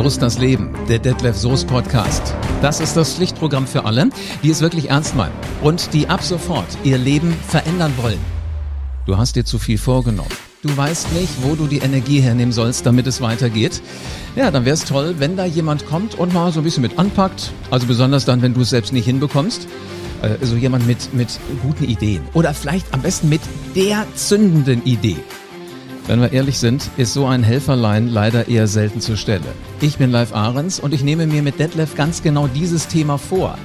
So ist das Leben, der Detlef Soest Podcast. Das ist das Pflichtprogramm für alle, die es wirklich ernst meinen und die ab sofort ihr Leben verändern wollen. Du hast dir zu viel vorgenommen. Du weißt nicht, wo du die Energie hernehmen sollst, damit es weitergeht. Ja, dann wäre es toll, wenn da jemand kommt und mal so ein bisschen mit anpackt. Also besonders dann, wenn du es selbst nicht hinbekommst. Also jemand mit, mit guten Ideen. Oder vielleicht am besten mit der zündenden Idee. Wenn wir ehrlich sind, ist so ein Helferlein leider eher selten zur Stelle. Ich bin Live Ahrens und ich nehme mir mit Detlef ganz genau dieses Thema vor.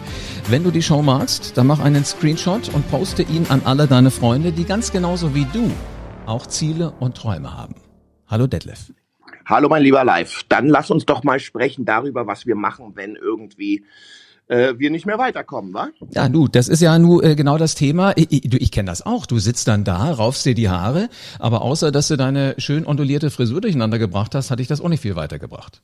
Wenn du die Show magst, dann mach einen Screenshot und poste ihn an alle deine Freunde, die ganz genauso wie du auch Ziele und Träume haben. Hallo Detlef. Hallo mein lieber Live. Dann lass uns doch mal sprechen darüber, was wir machen, wenn irgendwie äh, wir nicht mehr weiterkommen, wa? Ja, du, das ist ja nur äh, genau das Thema. Ich, ich, ich kenne das auch. Du sitzt dann da, raufst dir die Haare, aber außer dass du deine schön ondulierte Frisur durcheinander gebracht hast, hatte ich das auch nicht viel weitergebracht.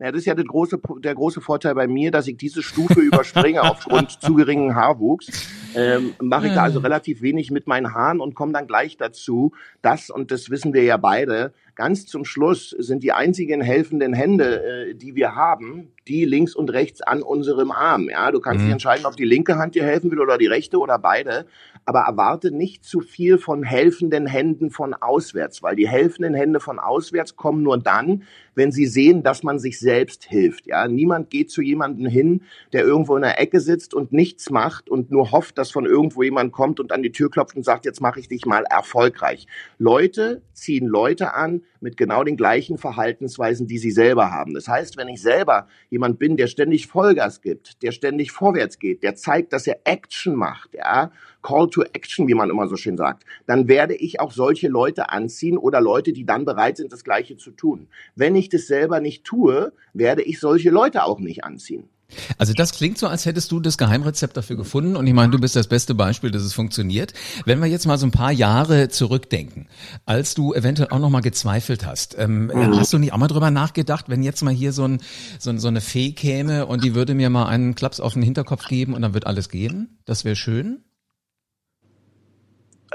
Ja, das ist ja der große, der große Vorteil bei mir, dass ich diese Stufe überspringe aufgrund zu geringen Haarwuchs. Ähm, Mache ich da also relativ wenig mit meinen Haaren und komme dann gleich dazu. Das, und das wissen wir ja beide, ganz zum Schluss sind die einzigen helfenden Hände, äh, die wir haben, die links und rechts an unserem Arm. Ja, du kannst mhm. dich entscheiden, ob die linke Hand dir helfen will oder die rechte oder beide. Aber erwarte nicht zu viel von helfenden Händen von auswärts, weil die helfenden Hände von auswärts kommen nur dann, wenn sie sehen, dass man sich selbst hilft. Ja, niemand geht zu jemandem hin, der irgendwo in der Ecke sitzt und nichts macht und nur hofft, dass von irgendwo jemand kommt und an die Tür klopft und sagt, jetzt mache ich dich mal erfolgreich. Leute ziehen Leute an mit genau den gleichen Verhaltensweisen, die sie selber haben. Das heißt, wenn ich selber jemand bin, der ständig Vollgas gibt, der ständig vorwärts geht, der zeigt, dass er Action macht, ja, Call to Action, wie man immer so schön sagt, dann werde ich auch solche Leute anziehen oder Leute, die dann bereit sind, das Gleiche zu tun. Wenn ich das selber nicht tue, werde ich solche Leute auch nicht anziehen. Also das klingt so, als hättest du das Geheimrezept dafür gefunden und ich meine, du bist das beste Beispiel, dass es funktioniert. Wenn wir jetzt mal so ein paar Jahre zurückdenken, als du eventuell auch noch mal gezweifelt hast, ähm, mhm. hast du nicht auch mal drüber nachgedacht, wenn jetzt mal hier so, ein, so, so eine Fee käme und die würde mir mal einen Klaps auf den Hinterkopf geben und dann wird alles gehen? Das wäre schön.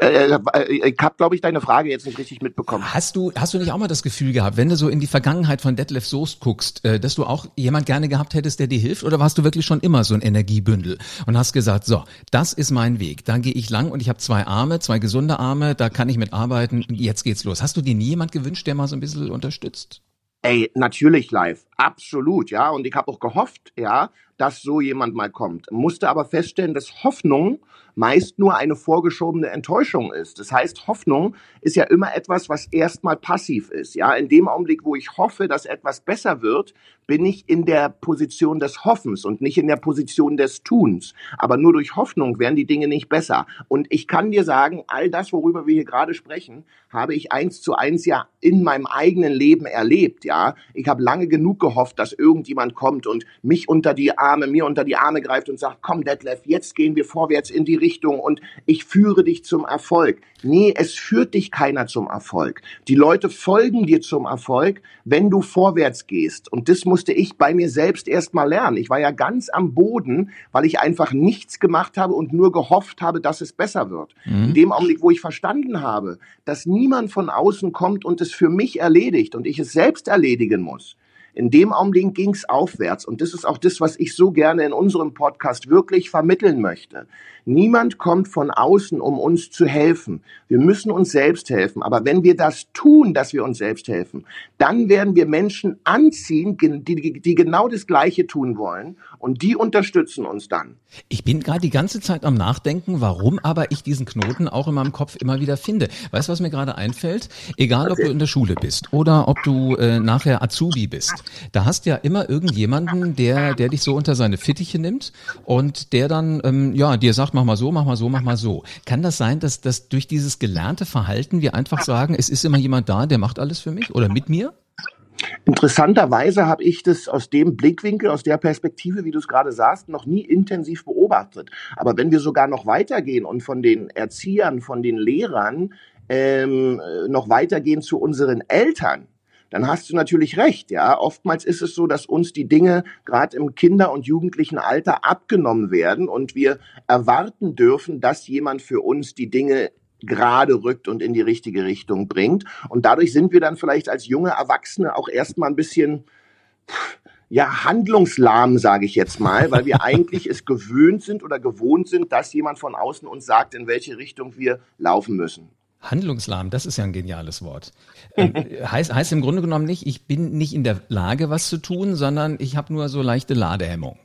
Äh, äh, ich habe, glaube ich, deine Frage jetzt nicht richtig mitbekommen. Hast du, hast du nicht auch mal das Gefühl gehabt, wenn du so in die Vergangenheit von Detlef Soest guckst, äh, dass du auch jemand gerne gehabt hättest, der dir hilft? Oder warst du wirklich schon immer so ein Energiebündel und hast gesagt, so, das ist mein Weg, da gehe ich lang und ich habe zwei Arme, zwei gesunde Arme, da kann ich mit arbeiten, jetzt geht's los. Hast du dir nie jemand gewünscht, der mal so ein bisschen unterstützt? Ey, natürlich live, absolut, ja. Und ich habe auch gehofft, ja, dass so jemand mal kommt. Musste aber feststellen, dass Hoffnung meist nur eine vorgeschobene Enttäuschung ist. Das heißt, Hoffnung ist ja immer etwas, was erstmal passiv ist. Ja, in dem Augenblick, wo ich hoffe, dass etwas besser wird, bin ich in der Position des Hoffens und nicht in der Position des Tuns. Aber nur durch Hoffnung werden die Dinge nicht besser. Und ich kann dir sagen, all das, worüber wir hier gerade sprechen, habe ich eins zu eins ja in meinem eigenen Leben erlebt. Ja, ich habe lange genug gehofft, dass irgendjemand kommt und mich unter die Arme, mir unter die Arme greift und sagt, komm Detlef, jetzt gehen wir vorwärts in die Richtung und ich führe dich zum Erfolg. Nee, es führt dich keiner zum Erfolg. Die Leute folgen dir zum Erfolg, wenn du vorwärts gehst. Und das musste ich bei mir selbst erst mal lernen. Ich war ja ganz am Boden, weil ich einfach nichts gemacht habe und nur gehofft habe, dass es besser wird. Mhm. In dem Augenblick, wo ich verstanden habe, dass niemand von außen kommt und es für mich erledigt und ich es selbst erledigen muss, in dem Augenblick ging es aufwärts. Und das ist auch das, was ich so gerne in unserem Podcast wirklich vermitteln möchte. Niemand kommt von außen, um uns zu helfen. Wir müssen uns selbst helfen. Aber wenn wir das tun, dass wir uns selbst helfen, dann werden wir Menschen anziehen, die, die genau das Gleiche tun wollen. Und die unterstützen uns dann. Ich bin gerade die ganze Zeit am Nachdenken, warum aber ich diesen Knoten auch in meinem Kopf immer wieder finde. Weißt du, was mir gerade einfällt? Egal, ob du in der Schule bist oder ob du äh, nachher Azubi bist. Da hast ja immer irgendjemanden, der, der dich so unter seine Fittiche nimmt und der dann, ähm, ja, dir sagt, mach mal so, mach mal so, mach mal so. Kann das sein, dass, dass durch dieses gelernte Verhalten wir einfach sagen, es ist immer jemand da, der macht alles für mich oder mit mir? Interessanterweise habe ich das aus dem Blickwinkel, aus der Perspektive, wie du es gerade sagst, noch nie intensiv beobachtet. Aber wenn wir sogar noch weitergehen und von den Erziehern, von den Lehrern ähm, noch weitergehen zu unseren Eltern, dann hast du natürlich recht. Ja, oftmals ist es so, dass uns die Dinge gerade im Kinder- und jugendlichen Alter abgenommen werden und wir erwarten dürfen, dass jemand für uns die Dinge gerade rückt und in die richtige Richtung bringt. Und dadurch sind wir dann vielleicht als junge Erwachsene auch erstmal ein bisschen ja, handlungslahm, sage ich jetzt mal, weil wir eigentlich es gewöhnt sind oder gewohnt sind, dass jemand von außen uns sagt, in welche Richtung wir laufen müssen. Handlungslahm, das ist ja ein geniales Wort. Ähm, heißt, heißt im Grunde genommen nicht, ich bin nicht in der Lage, was zu tun, sondern ich habe nur so leichte Ladehemmung.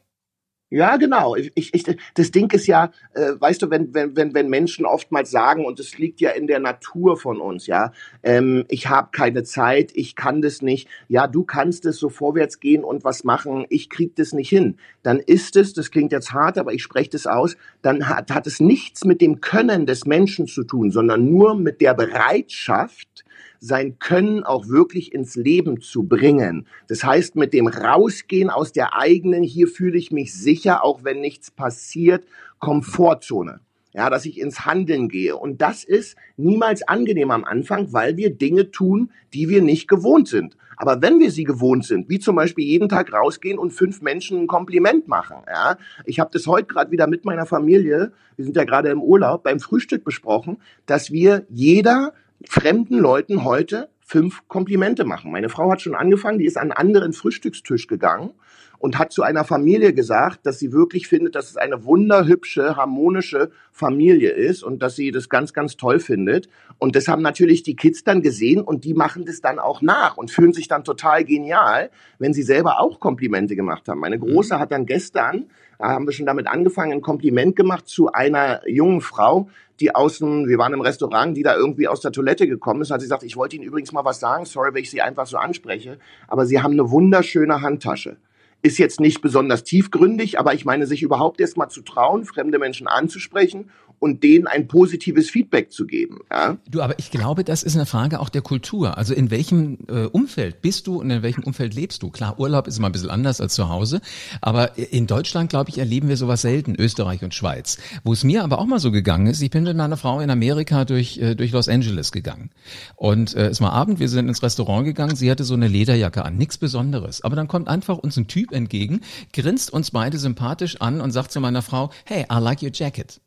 Ja, genau. Ich, ich, das Ding ist ja, äh, weißt du, wenn, wenn, wenn, wenn Menschen oftmals sagen, und es liegt ja in der Natur von uns, ja, ähm, ich habe keine Zeit, ich kann das nicht, ja, du kannst es so vorwärts gehen und was machen, ich krieg das nicht hin. Dann ist es, das klingt jetzt hart, aber ich spreche das aus, dann hat, hat es nichts mit dem Können des Menschen zu tun, sondern nur mit der Bereitschaft, sein Können auch wirklich ins Leben zu bringen. Das heißt, mit dem Rausgehen aus der eigenen, hier fühle ich mich sicher, auch wenn nichts passiert, Komfortzone. Ja, dass ich ins Handeln gehe. Und das ist niemals angenehm am Anfang, weil wir Dinge tun, die wir nicht gewohnt sind. Aber wenn wir sie gewohnt sind, wie zum Beispiel jeden Tag rausgehen und fünf Menschen ein Kompliment machen, ja, ich habe das heute gerade wieder mit meiner Familie, wir sind ja gerade im Urlaub, beim Frühstück besprochen, dass wir jeder fremden Leuten heute fünf Komplimente machen. Meine Frau hat schon angefangen, die ist an einen anderen Frühstückstisch gegangen und hat zu einer Familie gesagt, dass sie wirklich findet, dass es eine wunderhübsche, harmonische Familie ist und dass sie das ganz, ganz toll findet. Und das haben natürlich die Kids dann gesehen und die machen das dann auch nach und fühlen sich dann total genial, wenn sie selber auch Komplimente gemacht haben. Meine Große hat dann gestern, da haben wir schon damit angefangen, ein Kompliment gemacht zu einer jungen Frau, die außen, wir waren im Restaurant, die da irgendwie aus der Toilette gekommen ist, hat sie gesagt, ich wollte Ihnen übrigens mal was sagen, sorry, wenn ich Sie einfach so anspreche, aber Sie haben eine wunderschöne Handtasche ist jetzt nicht besonders tiefgründig, aber ich meine, sich überhaupt erst mal zu trauen, fremde Menschen anzusprechen und denen ein positives Feedback zu geben. Ja? Du, aber ich glaube, das ist eine Frage auch der Kultur. Also in welchem äh, Umfeld bist du und in welchem Umfeld lebst du? Klar, Urlaub ist immer ein bisschen anders als zu Hause, aber in Deutschland, glaube ich, erleben wir sowas selten, Österreich und Schweiz. Wo es mir aber auch mal so gegangen ist, ich bin mit meiner Frau in Amerika durch, äh, durch Los Angeles gegangen. Und äh, es war Abend, wir sind ins Restaurant gegangen, sie hatte so eine Lederjacke an, nichts Besonderes. Aber dann kommt einfach uns ein Typ entgegen, grinst uns beide sympathisch an und sagt zu meiner Frau, hey, I like your jacket.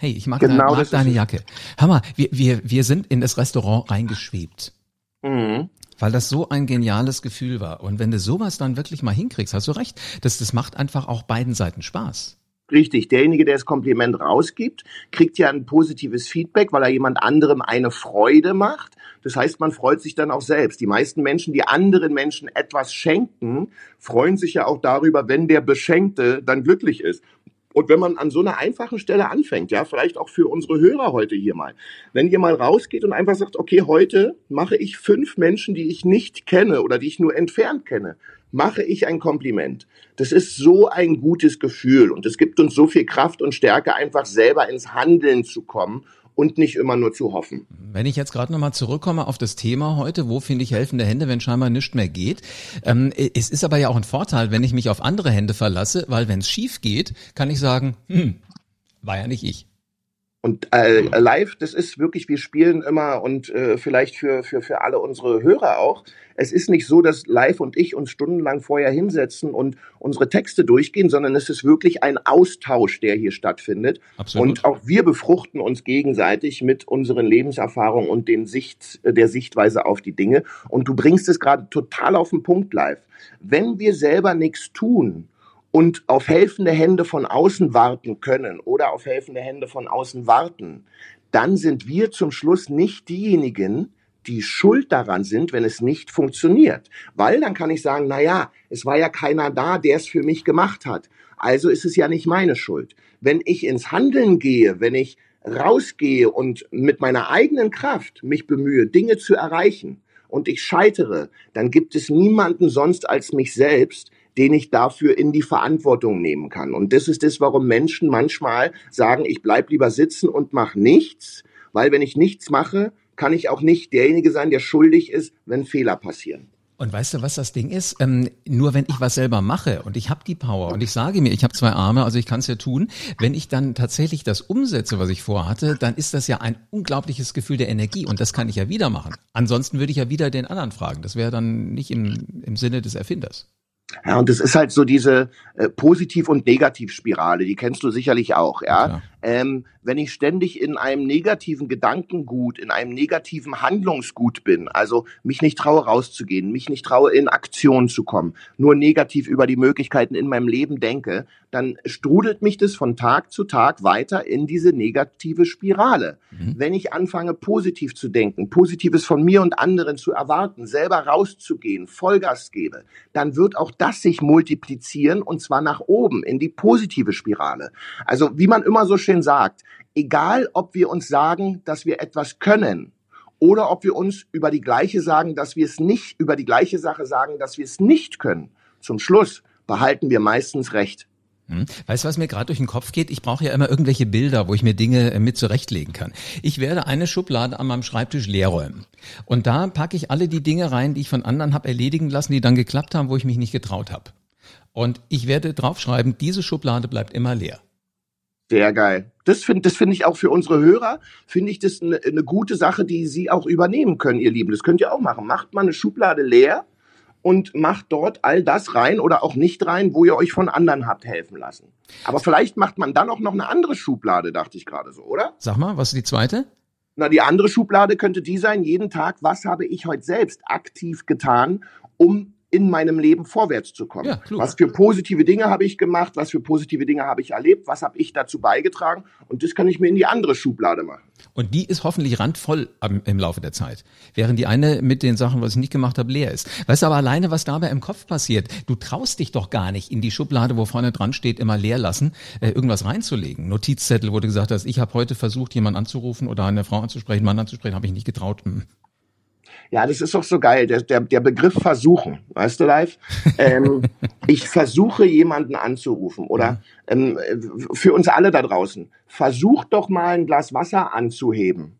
Hey, ich mag, genau, deine, mag deine Jacke. Hammer, wir, wir, wir sind in das Restaurant reingeschwebt. Mhm. Weil das so ein geniales Gefühl war. Und wenn du sowas dann wirklich mal hinkriegst, hast du recht, das, das macht einfach auch beiden Seiten Spaß. Richtig, derjenige, der das Kompliment rausgibt, kriegt ja ein positives Feedback, weil er jemand anderem eine Freude macht. Das heißt, man freut sich dann auch selbst. Die meisten Menschen, die anderen Menschen etwas schenken, freuen sich ja auch darüber, wenn der Beschenkte dann glücklich ist. Und wenn man an so einer einfachen Stelle anfängt, ja, vielleicht auch für unsere Hörer heute hier mal, wenn ihr mal rausgeht und einfach sagt, okay, heute mache ich fünf Menschen, die ich nicht kenne oder die ich nur entfernt kenne, mache ich ein Kompliment. Das ist so ein gutes Gefühl und es gibt uns so viel Kraft und Stärke, einfach selber ins Handeln zu kommen und nicht immer nur zu hoffen. Wenn ich jetzt gerade nochmal zurückkomme auf das Thema heute, wo finde ich helfende Hände, wenn scheinbar nichts mehr geht? Ähm, es ist aber ja auch ein Vorteil, wenn ich mich auf andere Hände verlasse, weil wenn es schief geht, kann ich sagen, hm, war ja nicht ich. Und äh, live, das ist wirklich, wir spielen immer und äh, vielleicht für, für, für alle unsere Hörer auch. Es ist nicht so, dass live und ich uns stundenlang vorher hinsetzen und unsere Texte durchgehen, sondern es ist wirklich ein Austausch, der hier stattfindet. Absolut. Und auch wir befruchten uns gegenseitig mit unseren Lebenserfahrungen und den Sicht, der Sichtweise auf die Dinge. Und du bringst es gerade total auf den Punkt live. Wenn wir selber nichts tun, und auf helfende Hände von außen warten können oder auf helfende Hände von außen warten, dann sind wir zum Schluss nicht diejenigen, die schuld daran sind, wenn es nicht funktioniert. Weil dann kann ich sagen, na ja, es war ja keiner da, der es für mich gemacht hat. Also ist es ja nicht meine Schuld. Wenn ich ins Handeln gehe, wenn ich rausgehe und mit meiner eigenen Kraft mich bemühe, Dinge zu erreichen und ich scheitere, dann gibt es niemanden sonst als mich selbst, den ich dafür in die Verantwortung nehmen kann. Und das ist das, warum Menschen manchmal sagen, ich bleib lieber sitzen und mach nichts, weil wenn ich nichts mache, kann ich auch nicht derjenige sein, der schuldig ist, wenn Fehler passieren. Und weißt du, was das Ding ist? Ähm, nur wenn ich was selber mache und ich habe die Power und ich sage mir, ich habe zwei Arme, also ich kann es ja tun, wenn ich dann tatsächlich das umsetze, was ich vorhatte, dann ist das ja ein unglaubliches Gefühl der Energie und das kann ich ja wieder machen. Ansonsten würde ich ja wieder den anderen fragen. Das wäre dann nicht im, im Sinne des Erfinders. Ja, und es ist halt so diese äh, Positiv- und Negativspirale, die kennst du sicherlich auch, ja. ja. Ähm, wenn ich ständig in einem negativen Gedankengut, in einem negativen Handlungsgut bin, also mich nicht traue rauszugehen, mich nicht traue in Aktion zu kommen, nur negativ über die Möglichkeiten in meinem Leben denke, dann strudelt mich das von Tag zu Tag weiter in diese negative Spirale. Mhm. Wenn ich anfange, positiv zu denken, Positives von mir und anderen zu erwarten, selber rauszugehen, Vollgas gebe, dann wird auch das sich multiplizieren und zwar nach oben in die positive Spirale. Also wie man immer so schön sagt, egal ob wir uns sagen, dass wir etwas können oder ob wir uns über die gleiche sagen, dass wir es nicht, über die gleiche Sache sagen, dass wir es nicht können. Zum Schluss behalten wir meistens recht. Hm. Weißt du, was mir gerade durch den Kopf geht? Ich brauche ja immer irgendwelche Bilder, wo ich mir Dinge äh, mit zurechtlegen kann. Ich werde eine Schublade an meinem Schreibtisch leer räumen. Und da packe ich alle die Dinge rein, die ich von anderen habe erledigen lassen, die dann geklappt haben, wo ich mich nicht getraut habe. Und ich werde draufschreiben, diese Schublade bleibt immer leer. Sehr geil. Das finde das finde ich auch für unsere Hörer, finde ich das eine, eine gute Sache, die Sie auch übernehmen können, ihr Lieben. Das könnt ihr auch machen. Macht mal eine Schublade leer und macht dort all das rein oder auch nicht rein, wo ihr euch von anderen habt helfen lassen. Aber vielleicht macht man dann auch noch eine andere Schublade, dachte ich gerade so, oder? Sag mal, was ist die zweite? Na, die andere Schublade könnte die sein, jeden Tag, was habe ich heute selbst aktiv getan, um in meinem Leben vorwärts zu kommen. Ja, was für positive Dinge habe ich gemacht, was für positive Dinge habe ich erlebt, was habe ich dazu beigetragen und das kann ich mir in die andere Schublade machen. Und die ist hoffentlich randvoll im Laufe der Zeit, während die eine mit den Sachen, was ich nicht gemacht habe, leer ist. Weißt du aber alleine, was dabei im Kopf passiert? Du traust dich doch gar nicht in die Schublade, wo vorne dran steht, immer leer lassen, äh, irgendwas reinzulegen. Notizzettel, wo du gesagt hast, ich habe heute versucht, jemanden anzurufen oder eine Frau anzusprechen, einen Mann anzusprechen, habe ich nicht getraut. Ja, das ist doch so geil. Der, der, der Begriff versuchen, weißt du, live? Ähm, ich versuche jemanden anzurufen oder ähm, für uns alle da draußen. Versuch doch mal ein Glas Wasser anzuheben.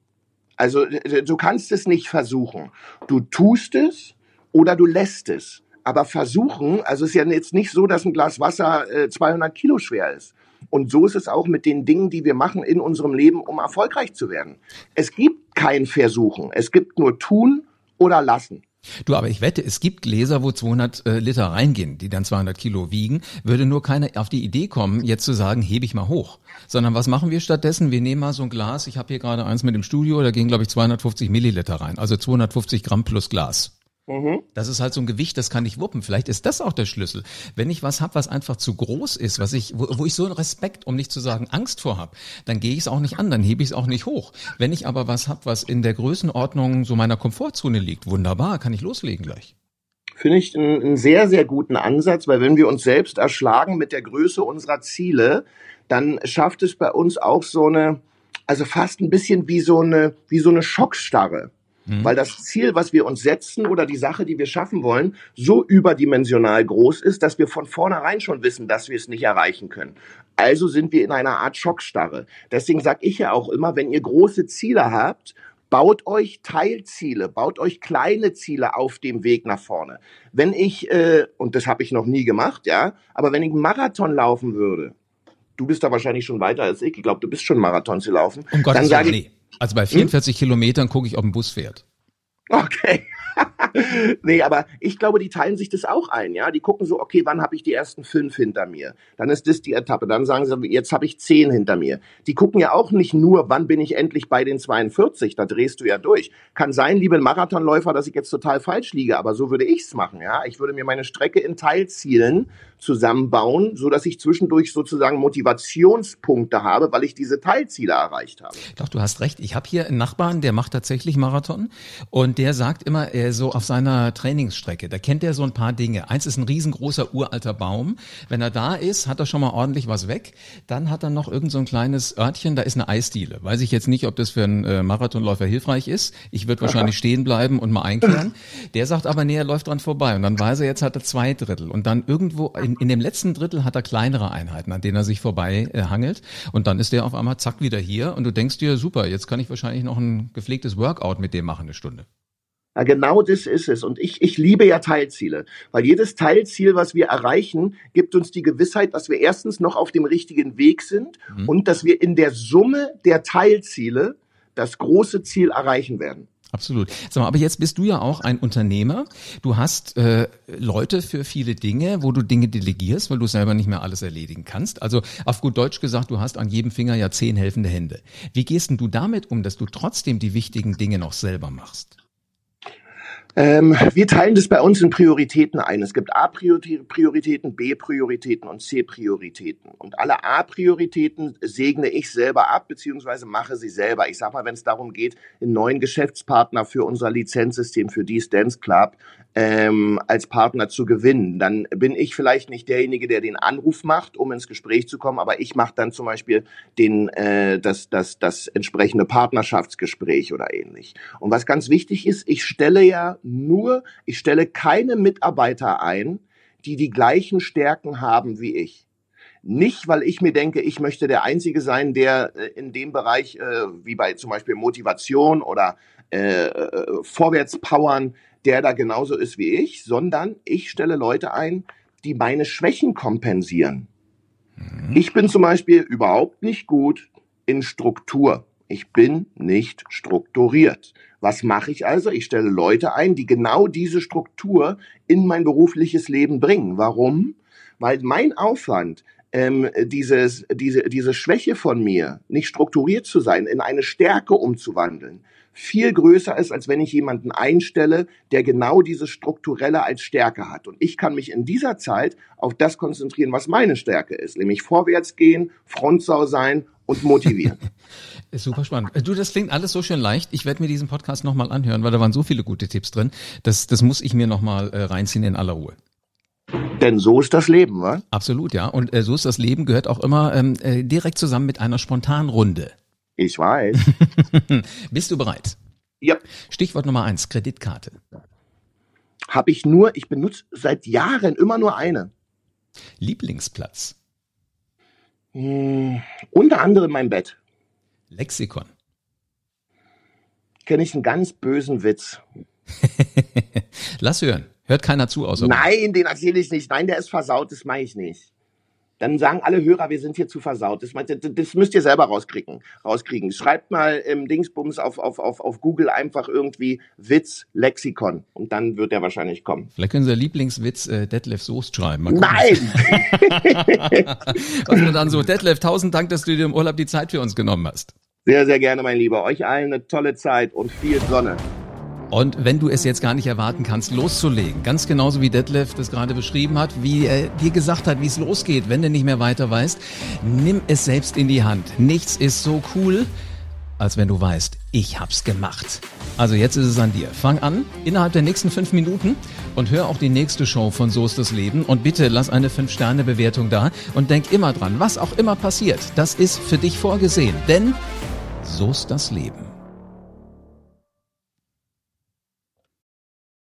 Also du kannst es nicht versuchen. Du tust es oder du lässt es. Aber versuchen, also es ist ja jetzt nicht so, dass ein Glas Wasser äh, 200 Kilo schwer ist. Und so ist es auch mit den Dingen, die wir machen in unserem Leben, um erfolgreich zu werden. Es gibt kein Versuchen. Es gibt nur tun oder lassen. Du, aber ich wette, es gibt Gläser, wo 200 äh, Liter reingehen, die dann 200 Kilo wiegen. Würde nur keiner auf die Idee kommen, jetzt zu sagen, hebe ich mal hoch. Sondern was machen wir stattdessen? Wir nehmen mal so ein Glas. Ich habe hier gerade eins mit dem Studio, da gehen glaube ich 250 Milliliter rein, also 250 Gramm plus Glas. Mhm. Das ist halt so ein Gewicht, das kann ich wuppen. Vielleicht ist das auch der Schlüssel. Wenn ich was habe, was einfach zu groß ist, was ich, wo, wo ich so einen Respekt, um nicht zu sagen Angst vor habe, dann gehe ich es auch nicht an, dann hebe ich es auch nicht hoch. Wenn ich aber was habe, was in der Größenordnung so meiner Komfortzone liegt, wunderbar, kann ich loslegen gleich. Finde ich einen, einen sehr, sehr guten Ansatz, weil wenn wir uns selbst erschlagen mit der Größe unserer Ziele, dann schafft es bei uns auch so eine, also fast ein bisschen wie so eine, wie so eine Schockstarre. Mhm. Weil das Ziel, was wir uns setzen oder die Sache, die wir schaffen wollen, so überdimensional groß ist, dass wir von vornherein schon wissen, dass wir es nicht erreichen können. Also sind wir in einer Art Schockstarre. Deswegen sage ich ja auch immer, wenn ihr große Ziele habt, baut euch Teilziele, baut euch kleine Ziele auf dem Weg nach vorne. Wenn ich, äh, und das habe ich noch nie gemacht, ja, aber wenn ich einen Marathon laufen würde, du bist da wahrscheinlich schon weiter als ich, ich glaube, du bist schon Marathon zu laufen, um dann sage ich, also bei 44 hm? Kilometern gucke ich, ob ein Bus fährt. Okay. nee, aber ich glaube, die teilen sich das auch ein, ja. Die gucken so, okay, wann habe ich die ersten fünf hinter mir? Dann ist das die Etappe. Dann sagen sie, jetzt habe ich zehn hinter mir. Die gucken ja auch nicht nur, wann bin ich endlich bei den 42? Da drehst du ja durch. Kann sein, liebe Marathonläufer, dass ich jetzt total falsch liege, aber so würde ich's machen, ja. Ich würde mir meine Strecke in Teilzielen zusammenbauen, so dass ich zwischendurch sozusagen Motivationspunkte habe, weil ich diese Teilziele erreicht habe. Doch, du hast recht. Ich habe hier einen Nachbarn, der macht tatsächlich Marathon und der sagt immer, er so auf seiner Trainingsstrecke, da kennt er so ein paar Dinge. Eins ist ein riesengroßer uralter Baum. Wenn er da ist, hat er schon mal ordentlich was weg. Dann hat er noch irgend so ein kleines Örtchen, da ist eine Eisdiele. Weiß ich jetzt nicht, ob das für einen äh, Marathonläufer hilfreich ist. Ich würde wahrscheinlich stehen bleiben und mal einkehren. Der sagt aber, nee, er läuft dran vorbei. Und dann weiß er, jetzt hat er zwei Drittel. Und dann irgendwo in, in dem letzten Drittel hat er kleinere Einheiten, an denen er sich vorbei äh, hangelt. Und dann ist der auf einmal zack wieder hier. Und du denkst dir, super, jetzt kann ich wahrscheinlich noch ein gepflegtes Workout mit dem machen, eine Stunde. Ja, genau das ist es. Und ich, ich liebe ja Teilziele, weil jedes Teilziel, was wir erreichen, gibt uns die Gewissheit, dass wir erstens noch auf dem richtigen Weg sind mhm. und dass wir in der Summe der Teilziele das große Ziel erreichen werden. Absolut. Sag mal, aber jetzt bist du ja auch ein Unternehmer. Du hast äh, Leute für viele Dinge, wo du Dinge delegierst, weil du selber nicht mehr alles erledigen kannst. Also auf gut Deutsch gesagt, du hast an jedem Finger ja zehn helfende Hände. Wie gehst denn du damit um, dass du trotzdem die wichtigen Dinge noch selber machst? Ähm, wir teilen das bei uns in Prioritäten ein. Es gibt A-Prioritäten, B-Prioritäten und C-Prioritäten. Und alle A-Prioritäten segne ich selber ab, beziehungsweise mache sie selber. Ich sag mal, wenn es darum geht, einen neuen Geschäftspartner für unser Lizenzsystem, für die Dance Club, ähm, als Partner zu gewinnen. Dann bin ich vielleicht nicht derjenige, der den Anruf macht, um ins Gespräch zu kommen, aber ich mache dann zum Beispiel den, äh, das, das, das entsprechende Partnerschaftsgespräch oder ähnlich. Und was ganz wichtig ist, ich stelle ja nur, ich stelle keine Mitarbeiter ein, die die gleichen Stärken haben wie ich. Nicht, weil ich mir denke, ich möchte der Einzige sein, der äh, in dem Bereich, äh, wie bei zum Beispiel Motivation oder äh, äh Vorwärtspowern, der da genauso ist wie ich, sondern ich stelle Leute ein, die meine Schwächen kompensieren. Mhm. Ich bin zum Beispiel überhaupt nicht gut in Struktur. Ich bin nicht strukturiert. Was mache ich also? Ich stelle Leute ein, die genau diese Struktur in mein berufliches Leben bringen. Warum? Weil mein Aufwand, ähm, dieses, diese, diese Schwäche von mir, nicht strukturiert zu sein, in eine Stärke umzuwandeln, viel größer ist, als wenn ich jemanden einstelle, der genau dieses Strukturelle als Stärke hat. Und ich kann mich in dieser Zeit auf das konzentrieren, was meine Stärke ist, nämlich vorwärts gehen, Frontsau sein und motivieren. Super spannend. Du, das klingt alles so schön leicht. Ich werde mir diesen Podcast nochmal anhören, weil da waren so viele gute Tipps drin. Das, das muss ich mir nochmal äh, reinziehen in aller Ruhe. Denn so ist das Leben, wa? Absolut, ja. Und äh, so ist das Leben, gehört auch immer ähm, äh, direkt zusammen mit einer Spontanrunde. Ich weiß. Bist du bereit? Ja. Stichwort Nummer eins, Kreditkarte. Habe ich nur, ich benutze seit Jahren immer nur eine. Lieblingsplatz. Hm, unter anderem mein Bett. Lexikon. Kenne ich einen ganz bösen Witz. Lass hören. Hört keiner zu außer. Nein, den erzähle ich nicht. Nein, der ist versaut, das mache ich nicht dann sagen alle Hörer, wir sind hier zu versaut. Das, das müsst ihr selber rauskriegen. rauskriegen. Schreibt mal im Dingsbums auf, auf, auf, auf Google einfach irgendwie Witz Lexikon und dann wird er wahrscheinlich kommen. Vielleicht können Sie Lieblingswitz äh, Detlef Soest schreiben. Nein! Und dann so, Detlef, tausend Dank, dass du dir im Urlaub die Zeit für uns genommen hast. Sehr, sehr gerne, mein Lieber. Euch allen eine tolle Zeit und viel Sonne. Und wenn du es jetzt gar nicht erwarten kannst, loszulegen, ganz genauso wie Detlef das gerade beschrieben hat, wie er dir gesagt hat, wie es losgeht, wenn du nicht mehr weiter weißt, nimm es selbst in die Hand. Nichts ist so cool, als wenn du weißt, ich hab's gemacht. Also jetzt ist es an dir. Fang an innerhalb der nächsten fünf Minuten und hör auch die nächste Show von So ist das Leben und bitte lass eine fünf Sterne Bewertung da und denk immer dran, was auch immer passiert, das ist für dich vorgesehen, denn so ist das Leben.